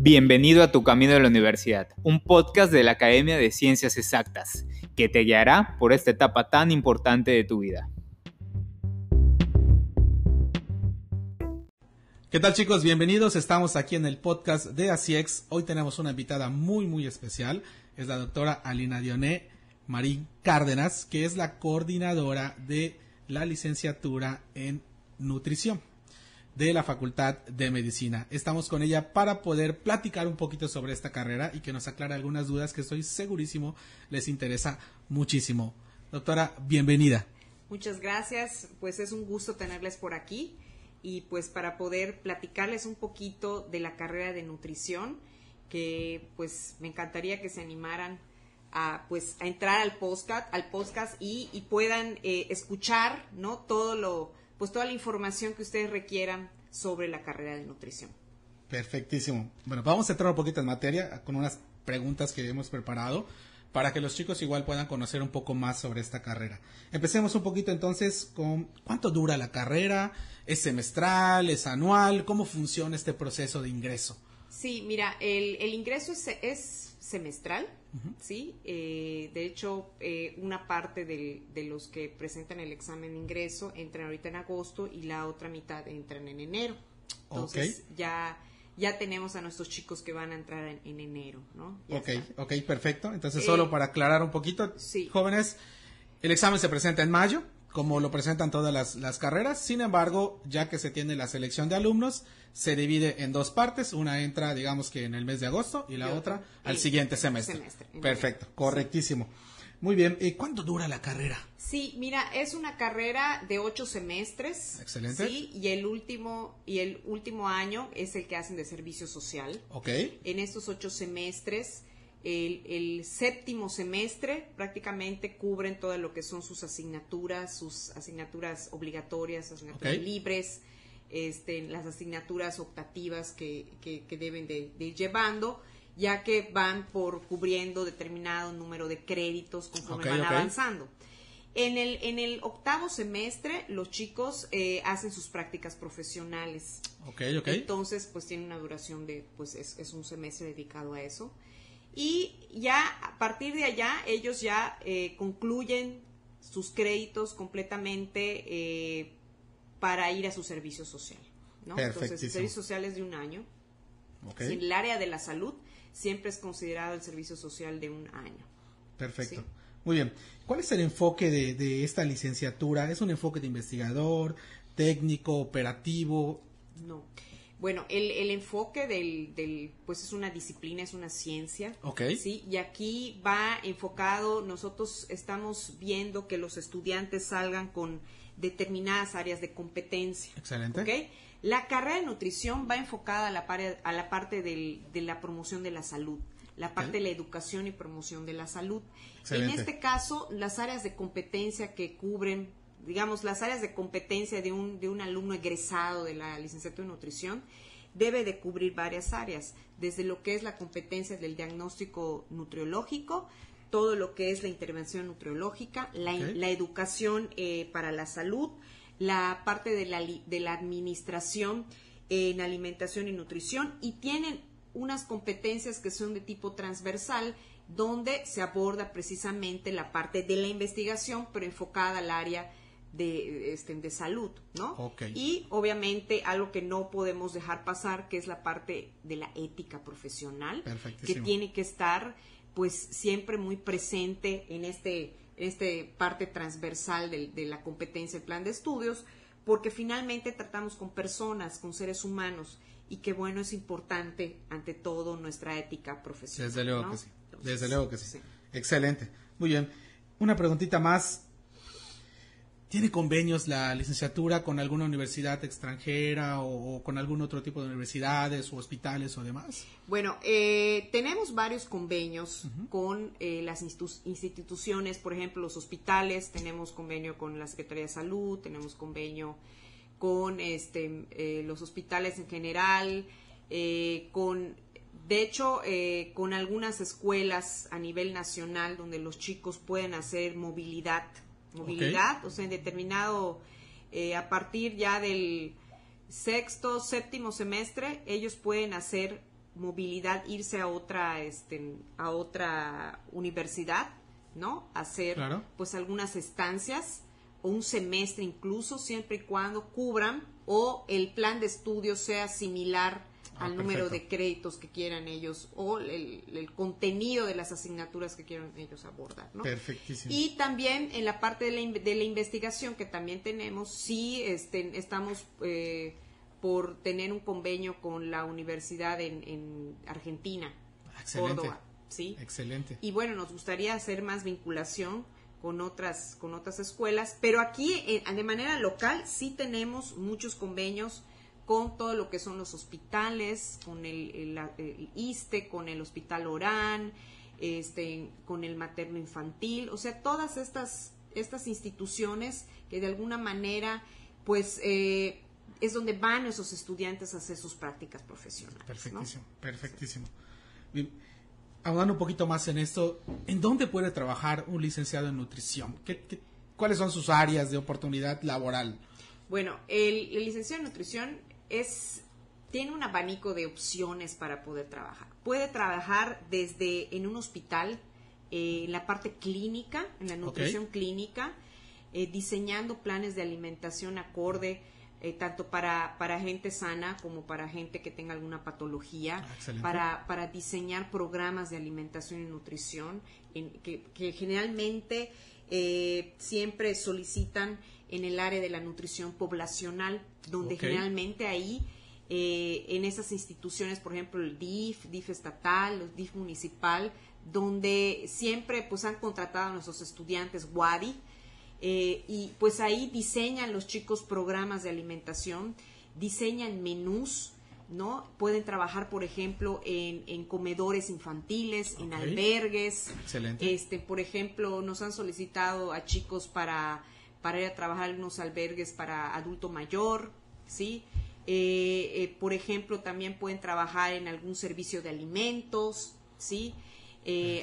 Bienvenido a Tu Camino de la Universidad, un podcast de la Academia de Ciencias Exactas, que te guiará por esta etapa tan importante de tu vida. ¿Qué tal chicos? Bienvenidos. Estamos aquí en el podcast de ACIEX. Hoy tenemos una invitada muy muy especial. Es la doctora Alina Dioné Marín Cárdenas, que es la coordinadora de la licenciatura en nutrición de la Facultad de Medicina. Estamos con ella para poder platicar un poquito sobre esta carrera y que nos aclare algunas dudas que estoy segurísimo les interesa muchísimo. Doctora, bienvenida. Muchas gracias, pues es un gusto tenerles por aquí y pues para poder platicarles un poquito de la carrera de nutrición que pues me encantaría que se animaran a pues a entrar al podcast al podcast y, puedan eh, escuchar no todo lo pues toda la información que ustedes requieran sobre la carrera de nutrición. Perfectísimo. Bueno, vamos a entrar un poquito en materia con unas preguntas que hemos preparado para que los chicos igual puedan conocer un poco más sobre esta carrera. Empecemos un poquito entonces con cuánto dura la carrera, es semestral, es anual, cómo funciona este proceso de ingreso. Sí, mira, el, el ingreso es, es semestral, ¿sí? Eh, de hecho, eh, una parte de los que presentan el examen de ingreso entran ahorita en agosto y la otra mitad entran en enero. Entonces, ya ya tenemos a nuestros chicos que van a entrar en, enero, ¿no? ok, ok, perfecto. Entonces, solo eh, para aclarar un poquito, jóvenes, el examen se presenta en mayo, como lo presentan todas las, las, carreras. Sin embargo, ya que se tiene la selección de alumnos, se divide en dos partes. Una entra, digamos que en el mes de agosto y la otra al siguiente semestre. Perfecto, correctísimo. Muy bien, ¿y cuánto dura la carrera? Sí, mira, es una carrera de ocho semestres. Excelente. Sí, y el último, y el último año es el que hacen de servicio social. Ok. En estos ocho semestres el, séptimo semestre prácticamente cubren todo lo que son sus asignaturas, sus asignaturas obligatorias, asignaturas libres, este, las asignaturas optativas que, que, deben de, ir llevando, ya que van por cubriendo determinado número de créditos conforme van avanzando. En el, en el octavo semestre, los chicos eh, hacen sus prácticas profesionales. Entonces, pues tiene una duración de, pues es, es un semestre dedicado a eso y ya a partir de allá ellos ya eh, concluyen sus créditos completamente eh, para ir a su servicio social. ¿no? Entonces, el servicio social es de un año. En el área de la salud siempre es considerado el servicio social de un año. Perfecto. Muy bien. ¿Cuál es el enfoque de, de, esta licenciatura? ¿Es un enfoque de investigador, técnico, operativo? No. Bueno, el, el enfoque del, del, pues es una disciplina, es una ciencia. Ok. Sí, y aquí va enfocado, nosotros estamos viendo que los estudiantes salgan con determinadas áreas de competencia. Excelente. ¿Ok? La carrera de nutrición va enfocada a la, a la parte del, de la promoción de la salud la parte de la educación y promoción de la salud. Excelente. En este caso, las áreas de competencia que cubren digamos, las áreas de competencia de un, de un alumno egresado de la licenciatura en nutrición debe de cubrir varias áreas, desde lo que es la competencia del diagnóstico nutriológico, todo lo que es la intervención nutriológica, la, la educación eh, para la salud, la parte de la, de la administración en alimentación y nutrición y tienen unas competencias que son de tipo transversal donde se aborda precisamente la parte de la investigación pero enfocada al área de, este, de salud, ¿no? Y obviamente algo que no podemos dejar pasar, que es la parte de la ética profesional, que tiene que estar pues siempre muy presente en este, este parte transversal de, de la competencia, el plan de estudios, porque finalmente tratamos con personas, con seres humanos, y que bueno, es importante ante todo nuestra ética profesional. Desde luego que sí. Desde luego que sí. Excelente. Muy bien. Una preguntita más. ¿Tiene convenios la licenciatura con alguna universidad extranjera o, con algún otro tipo de universidades o hospitales o demás? Bueno, eh, tenemos varios convenios con eh, las instituciones, por ejemplo, los hospitales, tenemos convenio con la Secretaría de Salud, tenemos convenio con este, eh, los hospitales en general, con, de hecho, con algunas escuelas a nivel nacional donde los chicos pueden hacer movilidad movilidad, o sea, en determinado, eh, a partir ya del sexto, séptimo semestre, ellos pueden hacer movilidad, irse a otra, este, a otra universidad, ¿no? Hacer pues algunas estancias o un semestre incluso, siempre y cuando cubran o el plan de estudio sea similar ah, al número de créditos que quieran ellos o el, contenido de las asignaturas que quieran ellos abordar. ¿no? Perfectísimo. Y también en la parte de la, de la investigación que también tenemos, sí este, estamos eh, por tener un convenio con la universidad en, Argentina, Excelente. Córdoba. ¿sí? Excelente. Y bueno, nos gustaría hacer más vinculación con otras, con otras escuelas, pero aquí eh, de manera local sí tenemos muchos convenios con todo lo que son los hospitales, con el, ISTE, con el Hospital Orán, este, con el materno infantil, o sea, todas estas, estas instituciones que de alguna manera, pues, eh, es donde van esos estudiantes a hacer sus prácticas profesionales. Perfectísimo, perfectísimo. Bien hablando un poquito más en esto, ¿en dónde puede trabajar un licenciado en nutrición? ¿Qué, cuáles son sus áreas de oportunidad laboral? Bueno, el, licenciado en nutrición es tiene un abanico de opciones para poder trabajar. Puede trabajar desde en un hospital, eh, en la parte clínica, en la nutrición clínica, eh, diseñando planes de alimentación acorde eh, tanto para, para gente sana como para gente que tenga alguna patología, ah, para, para diseñar programas de alimentación y nutrición en, que, generalmente eh, siempre solicitan en el área de la nutrición poblacional, donde generalmente ahí eh, en esas instituciones, por ejemplo, el DIF, DIF estatal, el DIF municipal, donde siempre pues han contratado a nuestros estudiantes WADI, eh, y pues ahí diseñan los chicos programas de alimentación, diseñan menús, ¿no? Pueden trabajar, por ejemplo, en, comedores infantiles, en albergues. Excelente. Este, por ejemplo, nos han solicitado a chicos para, para ir a trabajar en unos albergues para adulto mayor, ¿sí? Eh, eh, por ejemplo, también pueden trabajar en algún servicio de alimentos, ¿sí?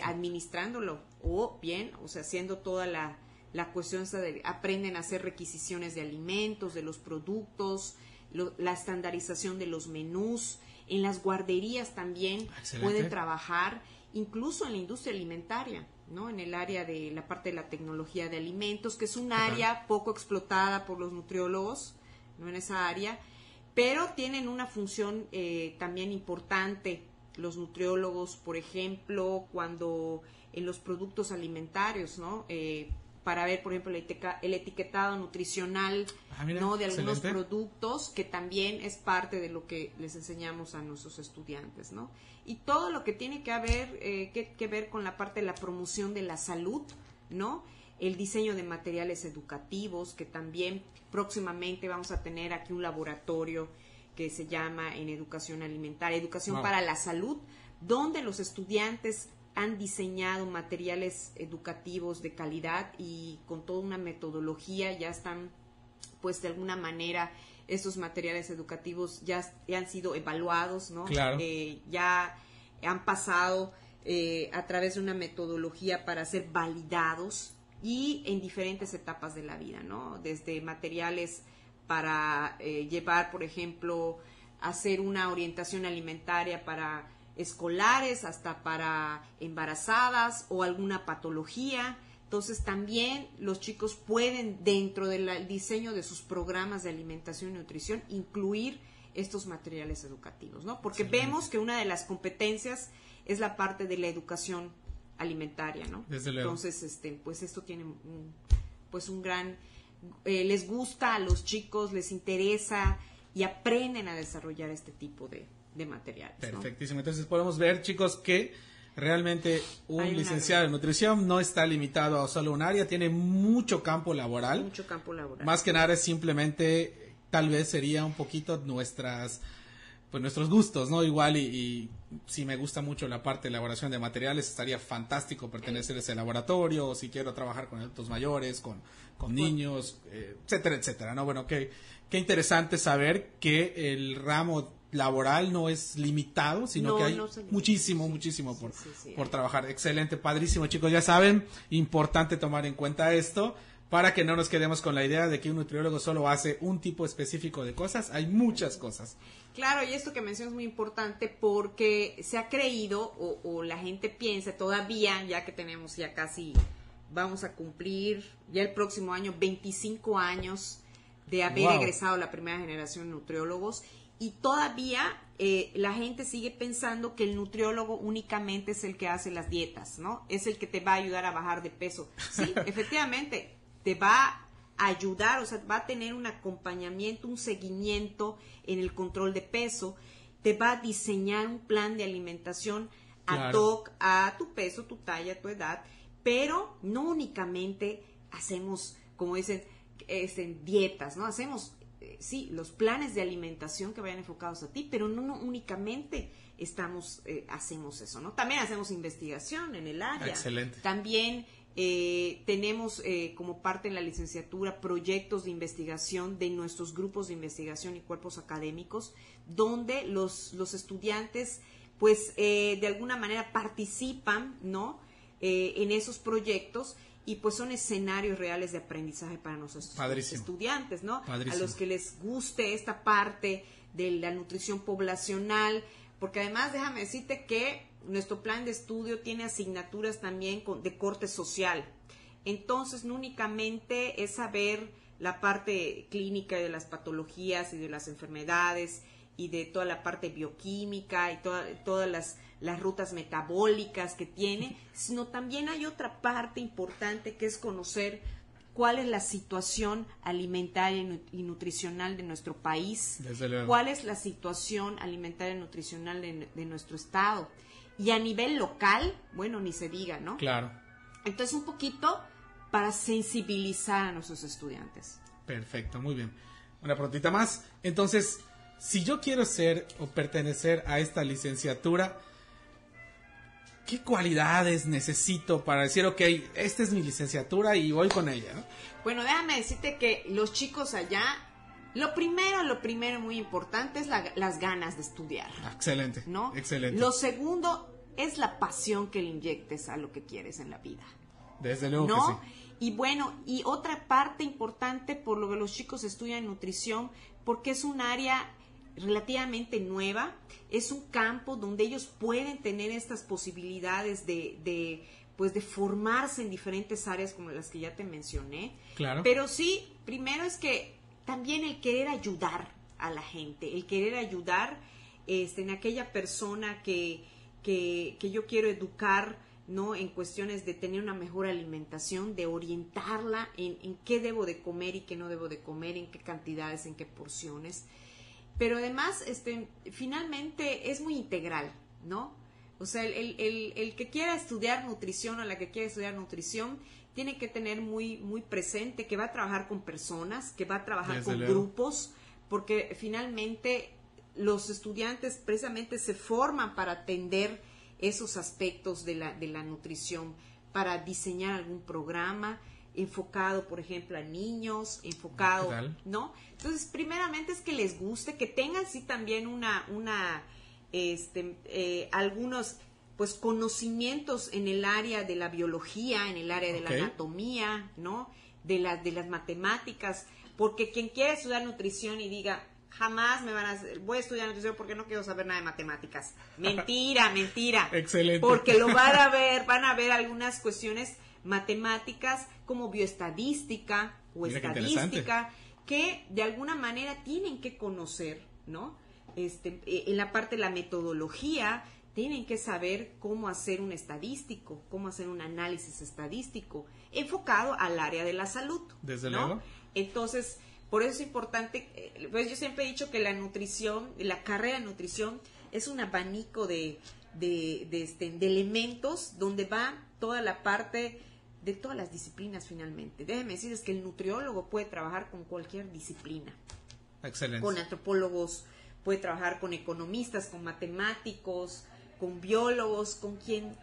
administrándolo o bien, o sea, haciendo toda la, la cuestión de aprenden a hacer requisiciones de alimentos, de los productos, la estandarización de los menús, en las guarderías también pueden trabajar, incluso en la industria alimentaria, ¿no? En el área de la parte de la tecnología de alimentos, que es un área poco explotada por los nutriólogos, ¿no? En esa área, pero tienen una función eh, también importante los nutriólogos, por ejemplo, cuando en los productos alimentarios, ¿no? Eh, para ver, por ejemplo, el, etiquetado nutricional ah, ¿no? de algunos productos, que también es parte de lo que les enseñamos a nuestros estudiantes. ¿no? Y todo lo que tiene que, haber, eh, que, ver con la parte de la promoción de la salud, ¿no? el diseño de materiales educativos, que también próximamente vamos a tener aquí un laboratorio que se llama en educación alimentaria, educación para la salud, donde los estudiantes han diseñado materiales educativos de calidad y con toda una metodología ya están pues de alguna manera esos materiales educativos ya, han sido evaluados, ¿no? Eh, ya han pasado eh, a través de una metodología para ser validados y en diferentes etapas de la vida, ¿no? Desde materiales para eh, llevar, por ejemplo, hacer una orientación alimentaria para escolares hasta para embarazadas o alguna patología. Entonces también los chicos pueden dentro del diseño de sus programas de alimentación y nutrición incluir estos materiales educativos, ¿no? Porque vemos que una de las competencias es la parte de la educación alimentaria, ¿no? Entonces, este, pues esto tiene un, pues un gran, eh, les gusta a los chicos, les interesa y aprenden a desarrollar este tipo de, de materiales. Perfectísimo. Entonces podemos ver, chicos, que realmente un licenciado en nutrición no está limitado a solo un área, tiene mucho campo laboral. Mucho campo laboral. Más que nada es simplemente, tal vez sería un poquito nuestras pues nuestros gustos, ¿no? Igual y, si me gusta mucho la parte de elaboración de materiales, estaría fantástico pertenecer a ese laboratorio, o si quiero trabajar con adultos mayores, con, con niños, eh, etcétera, etcétera, ¿no? Bueno, qué, qué interesante saber que el ramo laboral no es limitado, sino que hay muchísimo, muchísimo por, por trabajar. Excelente, padrísimo, chicos. Ya saben, importante tomar en cuenta esto para que no nos quedemos con la idea de que un nutriólogo solo hace un tipo específico de cosas, hay muchas cosas. Claro, y esto que mencionas es muy importante porque se ha creído o, la gente piensa todavía, ya que tenemos ya casi, vamos a cumplir ya el próximo año 25 años de haber egresado la primera generación de nutriólogos y todavía eh, la gente sigue pensando que el nutriólogo únicamente es el que hace las dietas, ¿no? Es el que te va a ayudar a bajar de peso. Sí, efectivamente, te va a ayudar, o sea, va a tener un acompañamiento, un seguimiento en el control de peso, te va a diseñar un plan de alimentación ad hoc a tu peso, tu talla, tu edad, pero no únicamente hacemos, como dicen, este, dietas, ¿no? Hacemos, eh, sí, los planes de alimentación que vayan enfocados a ti, pero no, únicamente estamos, eh, hacemos eso, ¿no? También hacemos investigación en el área. Excelente. También eh, tenemos eh, como parte en la licenciatura proyectos de investigación de nuestros grupos de investigación y cuerpos académicos, donde los, los estudiantes, pues, eh, de alguna manera participan, ¿no? en esos proyectos y pues son escenarios reales de aprendizaje para nuestros estudiantes, ¿no? A los que les guste esta parte de la nutrición poblacional, porque además déjame decirte que nuestro plan de estudio tiene asignaturas también de corte social. Entonces, no únicamente es saber la parte clínica de las patologías y de las enfermedades y de toda la parte bioquímica y todas las, las rutas metabólicas que tiene, sino también hay otra parte importante que es conocer cuál es la situación alimentaria y nutricional de nuestro país, cuál es la situación alimentaria y nutricional de, nuestro estado. Y a nivel local, bueno, ni se diga, ¿no? Claro. Entonces, un poquito para sensibilizar a nuestros estudiantes. Perfecto, muy bien. Una preguntita más. Entonces, si yo quiero ser o pertenecer a esta licenciatura, ¿qué cualidades necesito para decir, ok, esta es mi licenciatura y voy con ella? Bueno, déjame decirte que los chicos allá, lo primero, lo primero muy importante es las ganas de estudiar. Excelente. ¿No? Excelente. Lo segundo es la pasión que le inyectes a lo que quieres en la vida. Desde luego ¿no? que sí. Y bueno, y otra parte importante por lo que los chicos estudian nutrición, porque es un área relativamente nueva, es un campo donde ellos pueden tener estas posibilidades de, de, pues de formarse en diferentes áreas como las que ya te mencioné. Claro. Pero sí, primero es que también el querer ayudar a la gente, el querer ayudar este, en aquella persona que, que, que yo quiero educar, ¿no? En cuestiones de tener una mejor alimentación, de orientarla en, en, qué debo de comer y qué no debo de comer, en qué cantidades, en qué porciones pero además, este, finalmente es muy integral, ¿no? O sea, el, el, el, que quiera estudiar nutrición o la que quiera estudiar nutrición tiene que tener muy, muy presente que va a trabajar con personas, que va a trabajar con grupos, porque finalmente los estudiantes precisamente se forman para atender esos aspectos de la, de la nutrición, para diseñar algún programa enfocado, por ejemplo, a niños, enfocado, ¿no? Entonces, primeramente es que les guste, que tengan sí también una, una, este, eh, algunos, pues, conocimientos en el área de la biología, en el área de la anatomía, ¿no? De, la, de las matemáticas, porque quien quiere estudiar nutrición y diga, jamás me van a voy a estudiar nutrición porque no quiero saber nada de matemáticas. Mentira, mentira. Excelente. Porque lo van a ver, van a ver algunas cuestiones matemáticas como bioestadística o estadística que de alguna manera tienen que conocer, ¿no? Este, eh, en la parte de la metodología, tienen que saber cómo hacer un estadístico, cómo hacer un análisis estadístico enfocado al área de la salud. Desde ¿no? luego. Entonces, por eso es importante, eh, pues yo siempre he dicho que la nutrición, la carrera de nutrición es un abanico de, de, de, este, de elementos donde va toda la parte de todas las disciplinas finalmente. Déjeme decirles que el nutriólogo puede trabajar con cualquier disciplina. Excelente. Con antropólogos, puede trabajar con economistas, con matemáticos, con biólogos, con quien,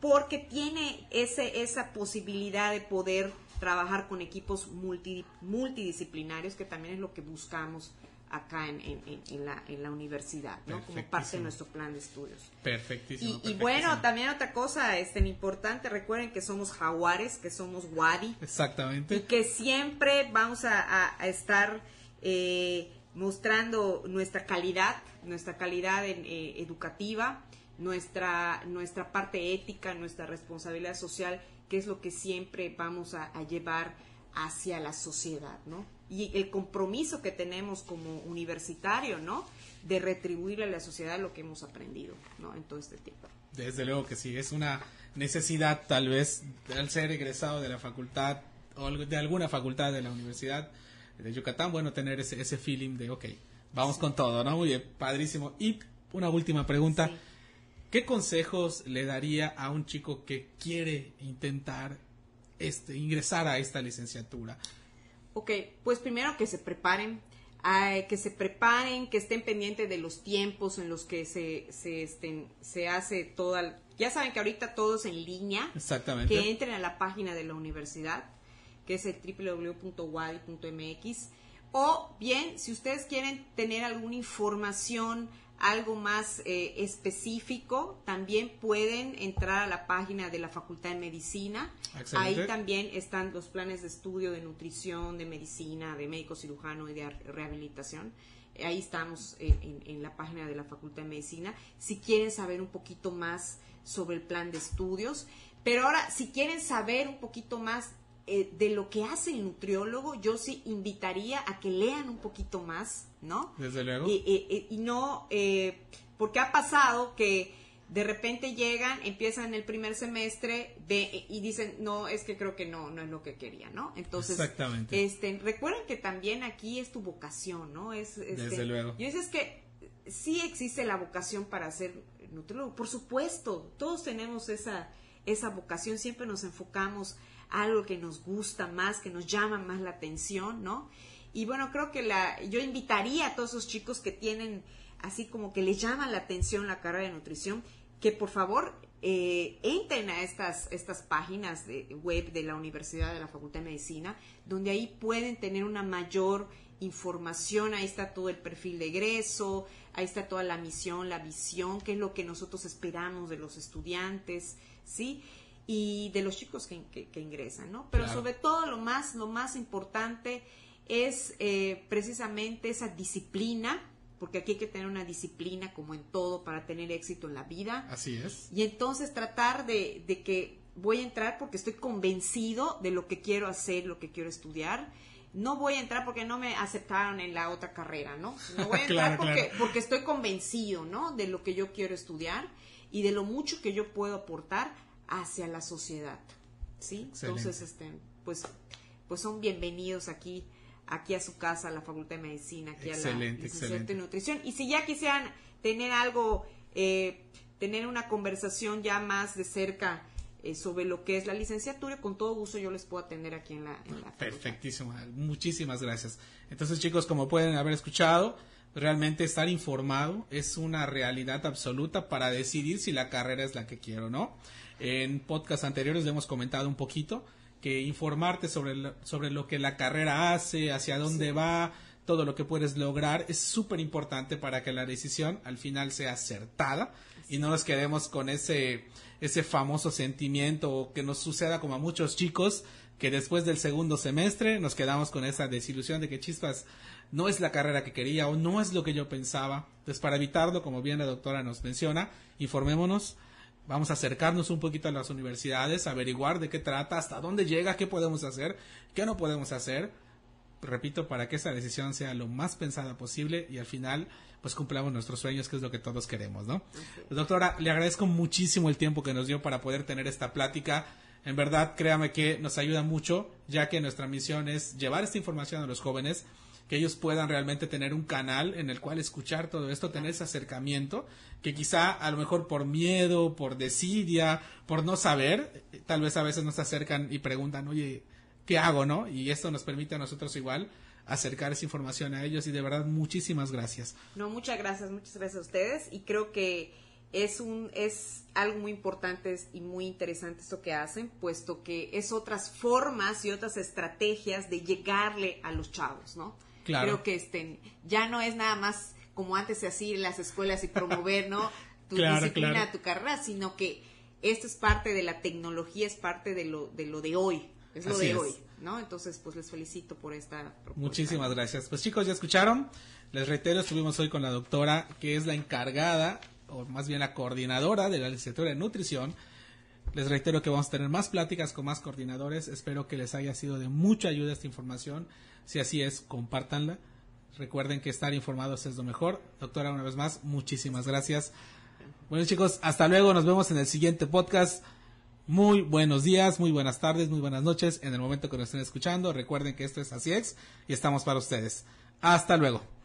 porque tiene ese, esa posibilidad de poder trabajar con equipos multidisciplinarios, que también es lo que buscamos acá en, en, la, en la universidad, ¿no? Como parte de nuestro plan de estudios. Perfectísimo. Y, bueno, también otra cosa este, importante, recuerden que somos jaguares, que somos wadi. Exactamente. Y que siempre vamos a, estar eh, mostrando nuestra calidad, nuestra calidad eh, educativa, nuestra, nuestra parte ética, nuestra responsabilidad social, que es lo que siempre vamos a, a llevar hacia la sociedad, ¿no? y el compromiso que tenemos como universitario, ¿no? De retribuirle a la sociedad lo que hemos aprendido, ¿no? En todo este tiempo. Desde luego que sí, es una necesidad tal vez al ser egresado de la facultad o de alguna facultad de la Universidad de Yucatán, bueno, tener ese, ese feeling de, ok, vamos con todo, ¿no? Muy bien, padrísimo. Y una última pregunta. ¿Qué consejos le daría a un chico que quiere intentar este, ingresar a esta licenciatura? Ok, pues primero que se preparen, que se preparen, que estén pendientes de los tiempos en los que se, se, estén, se hace toda... Ya saben que ahorita todo es en línea. Exactamente. Que entren a la página de la universidad, que es el www.wadi.mx. O bien, si ustedes quieren tener alguna información algo más eh, específico, también pueden entrar a la página de la Facultad de Medicina. Ahí también están los planes de estudio de nutrición, de medicina, de médico cirujano y de rehabilitación. Ahí estamos en, en la página de la Facultad de Medicina. Si quieren saber un poquito más sobre el plan de estudios. Pero ahora, si quieren saber un poquito más eh, de lo que hace el nutriólogo, yo sí invitaría a que lean un poquito más, ¿no? Desde luego. Y, no, eh, porque ha pasado que de repente llegan, empiezan el primer semestre y dicen, no, es que creo que no, no es lo que quería, ¿no? Entonces, Exactamente. Este, recuerden que también aquí es tu vocación, ¿no? Es, este, Desde luego. Y es que sí existe la vocación para ser nutriólogo, por supuesto, todos tenemos esa, esa vocación, siempre nos enfocamos algo que nos gusta más, que nos llama más la atención, ¿no? Y bueno, creo que la, yo invitaría a todos esos chicos que tienen así como que les llama la atención la carrera de nutrición, que por favor eh, entren a estas, estas páginas de web de la Universidad de la Facultad de Medicina, donde ahí pueden tener una mayor información, ahí está todo el perfil de egreso, ahí está toda la misión, la visión, qué es lo que nosotros esperamos de los estudiantes, ¿sí? Y de los chicos que, que, ingresan, ¿no? Pero sobre todo lo más, lo más importante es eh, precisamente esa disciplina, porque aquí hay que tener una disciplina como en todo para tener éxito en la vida. Así es. Y entonces tratar de, de que voy a entrar porque estoy convencido de lo que quiero hacer, lo que quiero estudiar. No voy a entrar porque no me aceptaron en la otra carrera, ¿no? No voy a entrar porque, porque estoy convencido, ¿no? De lo que yo quiero estudiar y de lo mucho que yo puedo aportar hacia la sociedad. ¿Sí? Entonces, este, pues, pues son bienvenidos aquí, aquí a su casa, a la Facultad de Medicina, aquí a la excelente. Nutrición. Y si ya quisieran tener algo, eh, tener una conversación ya más de cerca eh, sobre lo que es la licenciatura, con todo gusto yo les puedo atender aquí en la, en la Perfectísimo, muchísimas gracias. Entonces, chicos, como pueden haber escuchado, realmente estar informado es una realidad absoluta para decidir si la carrera es la que quiero o no. En podcasts anteriores le hemos comentado un poquito que informarte sobre, lo, sobre lo que la carrera hace, hacia dónde va, todo lo que puedes lograr es súper importante para que la decisión al final sea acertada y no nos quedemos con ese, ese famoso sentimiento que nos suceda como a muchos chicos que después del segundo semestre nos quedamos con esa desilusión de que chispas no es la carrera que quería o no es lo que yo pensaba. Entonces, para evitarlo, como bien la doctora nos menciona, informémonos, Vamos a acercarnos un poquito a las universidades, averiguar de qué trata, hasta dónde llega, qué podemos hacer, qué no podemos hacer. Repito, para que esa decisión sea lo más pensada posible y al final pues cumplamos nuestros sueños, que es lo que todos queremos, ¿no? Doctora, le agradezco muchísimo el tiempo que nos dio para poder tener esta plática. En verdad, créame que nos ayuda mucho, ya que nuestra misión es llevar esta información a los jóvenes que ellos puedan realmente tener un canal en el cual escuchar todo esto, tener ese acercamiento, que quizá a lo mejor por miedo, por desidia, por no saber, tal vez a veces nos acercan y preguntan, oye, ¿qué hago, no? Y esto nos permite a nosotros igual acercar esa información a ellos y de verdad muchísimas gracias. No, muchas gracias, muchas gracias a ustedes y creo que es un es algo muy importante y muy interesante esto que hacen, puesto que es otras formas y otras estrategias de llegarle a los chavos, ¿no? Creo que este, ya no es nada más como antes se hacía en las escuelas y promover, ¿no? Tu disciplina, tu carrera, sino que esto es parte de la tecnología, es parte de lo de, lo de hoy, es lo de hoy, ¿no? Entonces, pues les felicito por esta propuesta. Muchísimas gracias. Pues chicos, ya escucharon. Les reitero, estuvimos hoy con la doctora, que es la encargada, o más bien la coordinadora de la licenciatura de nutrición. Les reitero que vamos a tener más pláticas con más coordinadores. Espero que les haya sido de mucha ayuda esta información. Si así es, compártanla. Recuerden que estar informados es lo mejor. Doctora, una vez más, muchísimas gracias. Bueno chicos, hasta luego. Nos vemos en el siguiente podcast. Muy buenos días, muy buenas tardes, muy buenas noches. En el momento que nos estén escuchando, recuerden que esto es ASIEX y estamos para ustedes. Hasta luego.